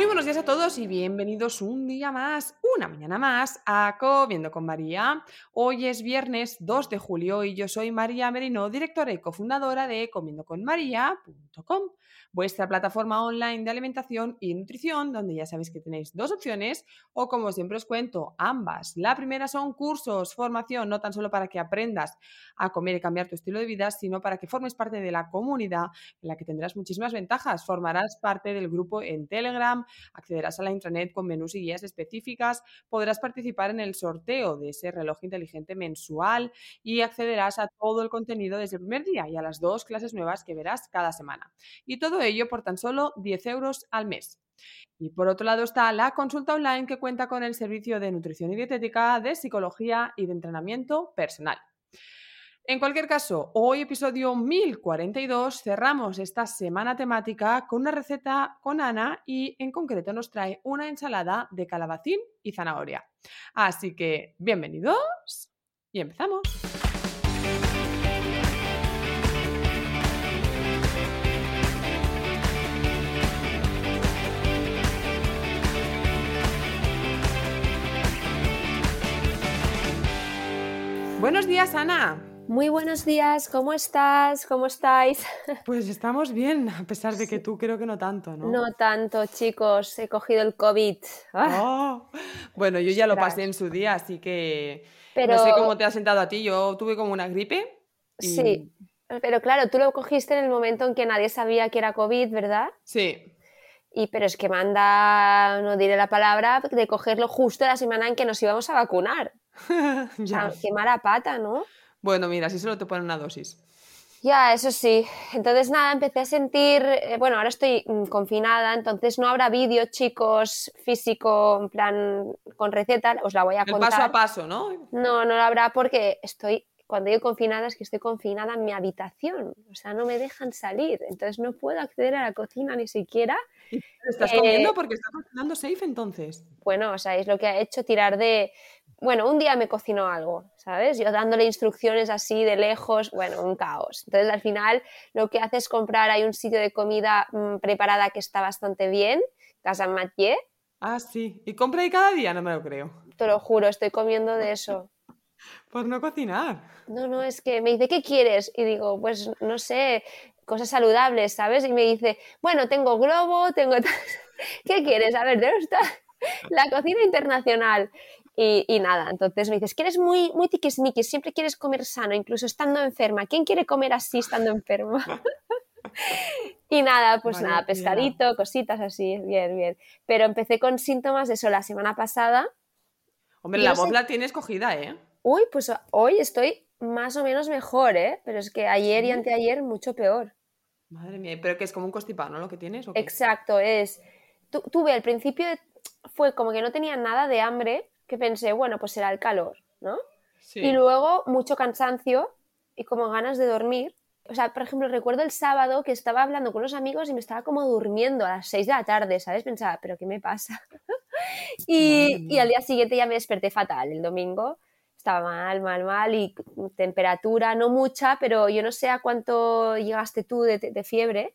Muy buenos días a todos y bienvenidos un día más, una mañana más a Comiendo con María. Hoy es viernes 2 de julio y yo soy María Merino, directora y cofundadora de comiendoconmaría.com, vuestra plataforma online de alimentación y nutrición, donde ya sabéis que tenéis dos opciones o como siempre os cuento, ambas. La primera son cursos, formación, no tan solo para que aprendas a comer y cambiar tu estilo de vida, sino para que formes parte de la comunidad en la que tendrás muchísimas ventajas. Formarás parte del grupo en Telegram, accederás a la intranet con menús y guías específicas, podrás participar en el sorteo de ese reloj inteligente mensual y accederás a todo el contenido desde el primer día y a las dos clases nuevas que verás cada semana. Y todo ello por tan solo 10 euros al mes. Y por otro lado está la consulta online que cuenta con el servicio de nutrición y dietética, de psicología y de entrenamiento personal. En cualquier caso, hoy episodio 1042 cerramos esta semana temática con una receta con Ana y en concreto nos trae una ensalada de calabacín y zanahoria. Así que bienvenidos y empezamos. Buenos días, Ana. Muy buenos días, ¿cómo estás? ¿Cómo estáis? Pues estamos bien, a pesar de que tú creo que no tanto, ¿no? No tanto, chicos, he cogido el COVID. Ah, Oh, Bueno, yo ya lo pasé en su día, así que Pero no sé cómo te ha sentado a ti. Yo tuve como una gripe. y- sí, pero claro, tú lo cogiste en el momento en que nadie sabía que era COVID, ¿verdad? Sí, Y pero es que manda, no diré la palabra, de cogerlo justo la semana en que nos íbamos a vacunar. Ya. qué mala pata, ¿no? Bueno, mira, si solo te ponen una dosis. Ya, eso sí. Entonces, nada, empecé a sentir, eh, bueno, ahora estoy mm, confinada, entonces no habrá vídeo, chicos, físico, en plan, con receta, os la voy a El contar. paso a paso, ¿no? No, no lo habrá porque estoy, cuando digo confinada es que estoy confinada en mi habitación, o sea, no me dejan salir, entonces no puedo acceder a la cocina ni siquiera. ¿Estás Eh, comiendo porque estás cocinando safe entonces? Bueno, o sea, es lo que ha hecho tirar de... Bueno, un día me cocinó algo, ¿sabes? Yo dándole instrucciones así de lejos, bueno, un caos. Entonces, al final, lo que hace es comprar, hay un sitio de comida mm, preparada que está bastante bien, Casa Mathieu, Ah, sí. ¿Y compra ahí cada día? No me lo creo. te lo juro, estoy comiendo de eso. Por no cocinar. No, no, es que me dice, ¿qué quieres? Y digo, pues no sé, cosas saludables, ¿sabes? Y me dice, bueno, tengo globo, tengo... tal". ¿Qué quieres? A ver, ¿dónde está la cocina internacional? Y, y nada, entonces me dices, que eres muy, muy tiquismiquis, siempre quieres comer sano, incluso estando enferma. ¿Quién quiere comer así estando enferma? y nada, pues nada, pescadito, cositas así, bien, bien. Pero empecé con síntomas de eso la semana pasada. Hombre, la sé- voz la tienes cogida, ¿eh? Uy, pues hoy estoy más o menos mejor, ¿eh? Pero es que ayer y anteayer mucho peor. Madre mía, pero que es como un constipado, ¿no? Lo que tienes. ¿o qué? Exacto, es. tu- tuve al principio, fue como que no tenía nada de hambre, que pensé, bueno, pues será el calor, ¿no? Sí. Y luego mucho cansancio y como ganas de dormir. O sea, por ejemplo, recuerdo el sábado que estaba hablando con los amigos y me estaba como durmiendo a las 6 de la tarde, ¿sabes? Pensaba, ¿pero qué me pasa? Y, y al día siguiente ya me desperté fatal. El domingo estaba mal, mal, mal y temperatura no mucha, pero yo no sé a cuánto llegaste tú de, de fiebre.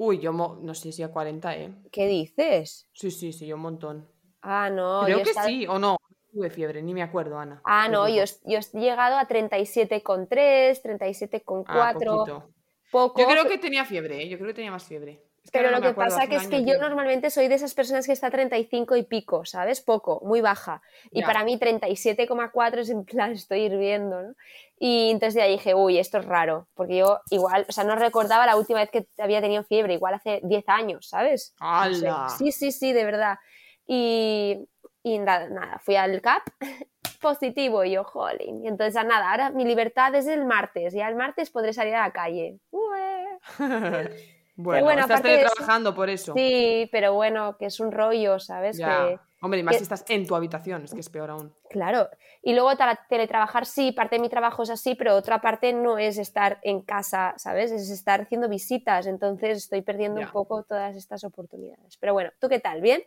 Uy, yo mo- no sé si a 40, ¿eh? ¿Qué dices? Sí, sí, sí, yo un montón. Ah, no. Creo yo que estaba- sí, o no. Tuve fiebre, ni me acuerdo, Ana. Ah, no, yo, yo he llegado a 37,3, 37,4. Ah, poco. Yo creo que tenía fiebre, ¿eh? Yo creo que tenía más fiebre. Es que Pero lo no me que pasa que es que año, yo tío. normalmente soy de esas personas que está a 35 y pico, ¿sabes? Poco, muy baja. Y Ya. para mí 37,4 es en plan, estoy hirviendo, ¿no? Y entonces ya dije, uy, esto es raro, porque yo igual, o sea, no recordaba la última vez que había tenido fiebre, igual hace 10 años, ¿sabes? No sé. Sí, sí, sí, de verdad. Y, y nada, nada, fui al CAP positivo y yo, jolín. Y entonces, nada, ahora mi libertad es el martes, ya el martes podré salir a la calle. Ué. bueno, bueno, estás eso- teletrabajando por eso. Sí, pero bueno, que es un rollo, ¿sabes? Ya. Que, Hombre, y más que- si estás en tu habitación, es que es peor aún. claro. Y luego tra- teletrabajar, sí, parte de mi trabajo es así, pero otra parte no es estar en casa, ¿sabes? Es estar haciendo visitas. Entonces estoy perdiendo Ya. un poco todas estas oportunidades. Pero bueno, ¿tú qué tal? ¿Bien?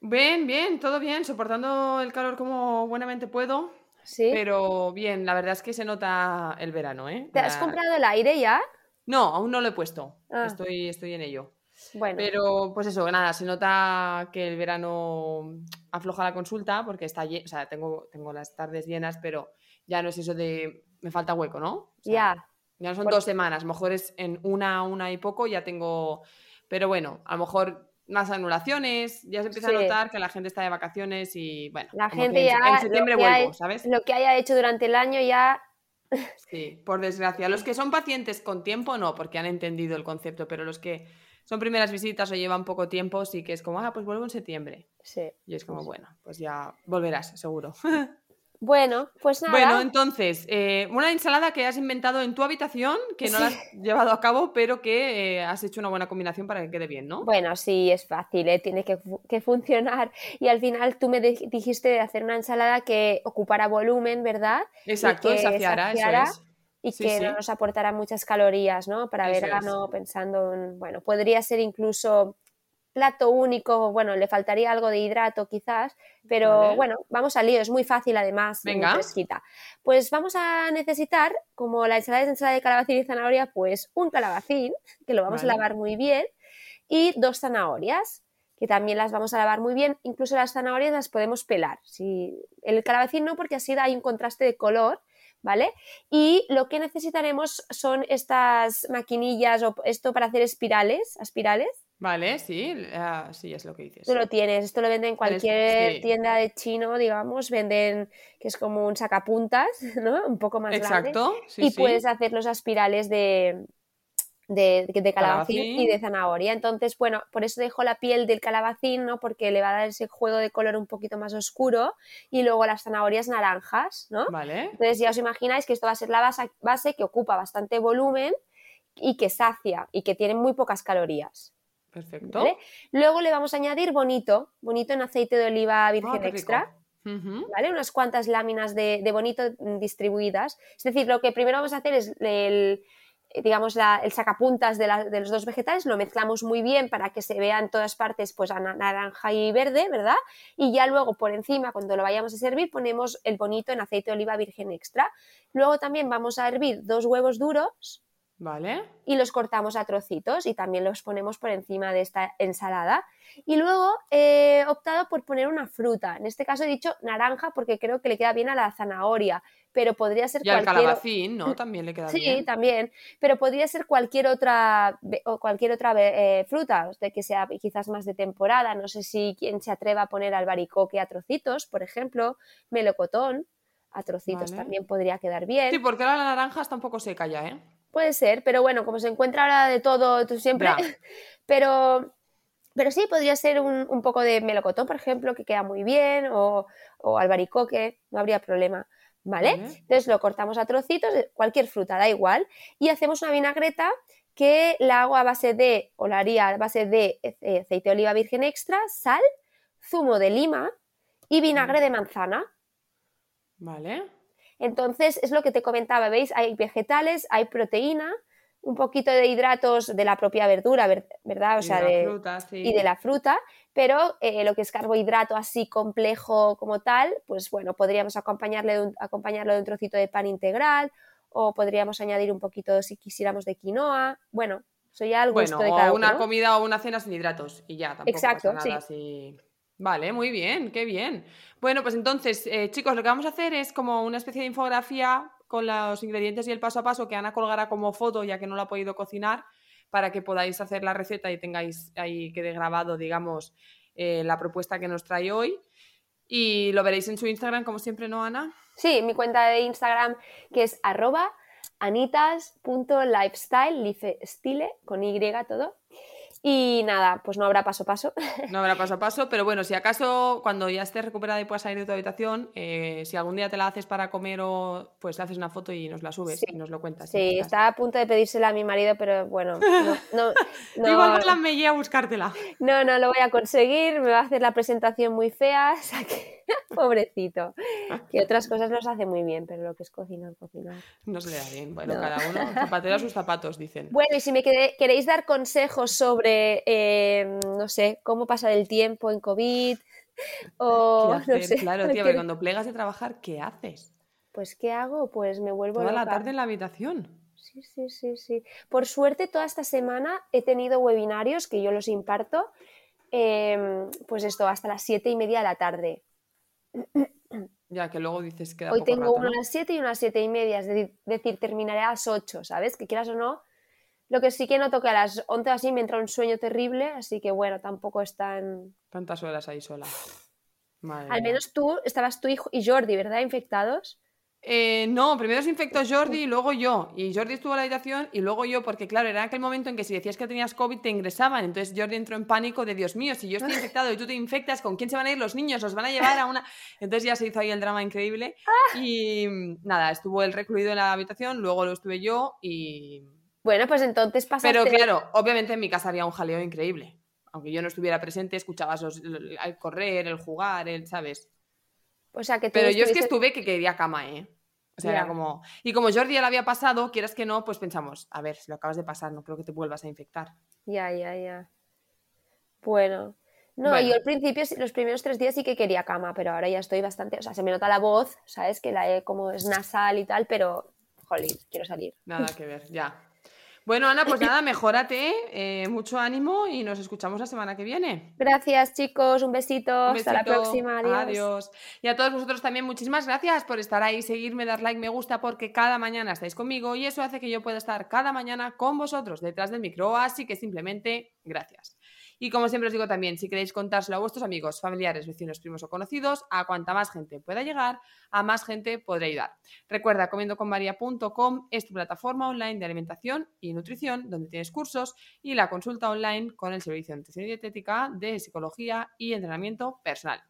Bien, bien, todo bien, soportando el calor como buenamente puedo, Sí. pero bien, la verdad es que se nota el verano, ¿eh? ¿Te has La- comprado el aire ya? No, aún no lo he puesto, Ah. estoy, estoy en ello. Bueno, Pero, pues eso, nada, se nota que el verano afloja la consulta porque está o sea, tengo, tengo las tardes llenas, pero ya no es eso de me falta hueco, ¿no? O sea, ya. Ya no son Por- dos semanas, a lo mejor es en una, una y poco, ya tengo. Pero bueno, a lo mejor más anulaciones, ya se empieza Sí. a notar que la gente está de vacaciones y bueno, La gente ya. en septiembre vuelvo, hay- ¿sabes? lo que haya hecho durante el año ya. Sí, por desgracia. Los que son pacientes con tiempo no, porque han entendido el concepto, pero los que son primeras visitas o llevan poco tiempo, sí que es como, ah, pues vuelvo en septiembre. Sí. Y es como, bueno, pues ya volverás, seguro. Bueno, pues nada. Bueno, entonces, eh, una ensalada que has inventado en tu habitación, que no la has llevado a cabo, pero que eh, has hecho una buena combinación para que quede bien, ¿no? Bueno, sí, es fácil, ¿eh? tiene que, fu- que funcionar. Y al final tú me di- dijiste de hacer una ensalada que ocupara volumen, ¿verdad? Exacto, que saciara, saciara eso es. Y Sí, que sí. no nos aportara muchas calorías, ¿no? Para Eso verano, pensando en, bueno, podría ser incluso plato único, bueno, le faltaría algo de hidrato quizás, pero bueno, vamos al lío, es muy fácil además, muy Venga. fresquita. Pues vamos a necesitar, como la ensalada es ensalada de calabacín y zanahoria, pues un calabacín, que lo vamos Vale. a lavar muy bien, y dos zanahorias, que también las vamos a lavar muy bien, incluso las zanahorias las podemos pelar. Si, el calabacín no, porque así hay un contraste de color, ¿vale? Y lo que necesitaremos son estas maquinillas o esto para hacer espirales, espirales. Vale, sí, ah, sí, es lo que dices. Tú lo tienes, esto lo venden en cualquier sí. tienda de chino, digamos, venden que es como un sacapuntas, ¿no? Un poco más grande. Exacto, sí, y sí. puedes hacer los espirales de, de, de calabacín, Calabacín. y de zanahoria. Entonces, bueno, por eso dejo la piel del calabacín, ¿no? Porque le va a dar ese juego de color un poquito más oscuro y luego las zanahorias naranjas, ¿no? Vale, Entonces ya os imagináis que esto va a ser la base, base que ocupa bastante volumen y que sacia y que tiene muy pocas calorías. Perfecto. ¿vale? Luego le vamos a añadir bonito, bonito en aceite de oliva Ah, virgen extra. ¿vale? Unas cuantas láminas de, de bonito mm, distribuidas. Es decir, lo que primero vamos a hacer es el, eh, digamos, la- el sacapuntas de, la- de los dos vegetales, lo mezclamos muy bien para que se vea en todas partes pues a na- naranja y verde, ¿verdad? Y ya luego por encima, cuando lo vayamos a servir, ponemos el bonito en aceite de oliva virgen extra. Luego también vamos a hervir dos huevos duros Vale, y los cortamos a trocitos y también los ponemos por encima de esta ensalada. Y luego he optado por poner una fruta. En este caso he dicho naranja porque creo que le queda bien a la zanahoria, pero podría ser y al cualquier calabacín, ¿no? También le queda Sí, bien. también, pero podría ser cualquier otra o cualquier otra eh, fruta, de que sea quizás más de temporada. No sé si quien se atreva a poner albaricoque a trocitos, por ejemplo, melocotón a trocitos Vale. también podría quedar bien. Sí, porque ahora la naranja está un poco seca ya, ¿eh? Puede ser, pero bueno, como se encuentra ahora de todo, tú siempre. Ya. Pero, pero sí, podría ser un, un poco de melocotón, por ejemplo, que queda muy bien, o, o albaricoque, no habría problema. ¿Vale? Entonces lo cortamos a trocitos, de cualquier fruta, da igual, y hacemos una vinagreta que la hago a base de, o la haría a base de eh, aceite de oliva virgen extra, sal, zumo de lima y vinagre de manzana. Vale. Entonces, es lo que te comentaba, ¿veis? Hay vegetales, hay proteína, un poquito de hidratos de la propia verdura, ver- ¿verdad? O Y sea, de fruta, sí. y de la fruta, pero eh, lo que es carbohidrato así complejo como tal, pues bueno, podríamos acompañarle de un- acompañarlo de un trocito de pan integral o podríamos añadir un poquito, si quisiéramos, de quinoa. Bueno, eso ya al gusto Bueno, de cada o una uno. comida o una cena sin hidratos y ya, tampoco Exacto, pasa nada si- Vale, muy bien, qué bien. Bueno, pues entonces, eh, chicos, lo que vamos a hacer es como una especie de infografía con los ingredientes y el paso a paso que Ana colgará como foto, ya que no lo ha podido cocinar, para que podáis hacer la receta y tengáis ahí quede grabado, digamos, eh, la propuesta que nos trae hoy. Y lo veréis en su Instagram, como siempre, ¿no, Ana? Sí, mi cuenta de Instagram que es arroba anitas.lifestyle, style, con Y todo. Y nada, pues no habrá paso a paso. No habrá paso a paso, pero bueno, si acaso cuando ya estés recuperada y puedas salir de tu habitación, eh, si algún día te la haces para comer o pues le haces una foto y nos la subes Sí. y nos lo cuentas. Sí, estaba a punto de pedírsela a mi marido, pero bueno, no, no, no, Igual la me a buscártela. no, no lo voy a conseguir, me va a hacer la presentación muy fea, o sea que, pobrecito, que otras cosas los hace muy bien, pero lo que es cocinar, cocinar. No se le da bien. Bueno, No. cada uno, zapatero a sus zapatos, dicen. Bueno, y si me queréis dar consejos sobre, eh, no sé, cómo pasar el tiempo en COVID o, ¿Qué no sé, claro, tía, porque cuando plegas de trabajar, ¿qué haces? pues ¿qué hago? Pues me vuelvo Toda la tarde en la habitación. Sí, sí, sí, sí. Por suerte, toda esta semana he tenido webinarios que yo los imparto, em, pues esto, hasta las siete y media de la tarde. Ya que luego dices que Hoy poco tengo rato, uno ¿no? a las siete y uno a las siete y media, es decir, decir, terminaré a las ocho, ¿sabes? Que quieras o no. Lo que sí que noto que a las once así me entra un sueño terrible, así que bueno, tampoco es tan... Tantas horas ahí sola. Madre Al menos tú, estabas tú y Jordi, ¿verdad? Infectados. Eh, no, primero se infectó Jordi y luego yo. Y Jordi estuvo en la habitación y luego yo, porque claro, era aquel momento en que si decías que tenías COVID te ingresaban. Entonces Jordi entró en pánico de Dios mío, si yo estoy infectado y tú te infectas, ¿con quién se van a ir los niños? Los van a llevar a una. Entonces ya se hizo ahí el drama increíble. Y mm, nada, estuvo él recluido en la habitación, luego lo estuve yo y. Bueno, pues entonces pasaste... Pero claro, obviamente en mi casa había un jaleo increíble. Aunque yo no estuviera presente, escuchabas los- el correr, el jugar, el, ¿sabes? O sea, que tú Pero yo es que estuve que quería cama, ¿eh? O sea, era como... Y como Jordi ya lo había pasado, quieras que no, pues pensamos, a ver, si lo acabas de pasar, no creo que te vuelvas a infectar. Ya, ya, ya. Bueno. No, Bueno. yo al principio, los primeros tres días sí que quería cama, pero ahora ya estoy bastante, o sea, se me nota la voz, ¿sabes? Que la he como es nasal y tal, pero, jolín, quiero salir. Nada que ver, ya. Bueno, Ana, pues nada, mejórate, eh, mucho ánimo y nos escuchamos la semana que viene. Gracias, chicos, un besito, Un hasta la próxima, adiós. Adiós. Y a todos vosotros también muchísimas gracias por estar ahí, seguirme, dar like, me gusta, porque cada mañana estáis conmigo y eso hace que yo pueda estar cada mañana con vosotros detrás del micro. Así que simplemente gracias. Y como siempre os digo también, si queréis contárselo a vuestros amigos, familiares, vecinos, primos o conocidos, a cuanta más gente pueda llegar, a más gente podré ayudar. Recuerda, comiendoconmaria.com es tu plataforma online de alimentación y nutrición, donde tienes cursos y la consulta online con el servicio de nutrición y dietética, de psicología y entrenamiento personal.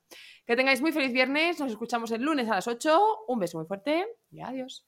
Que tengáis muy feliz viernes, nos escuchamos el lunes a las 8, un beso muy fuerte y adiós.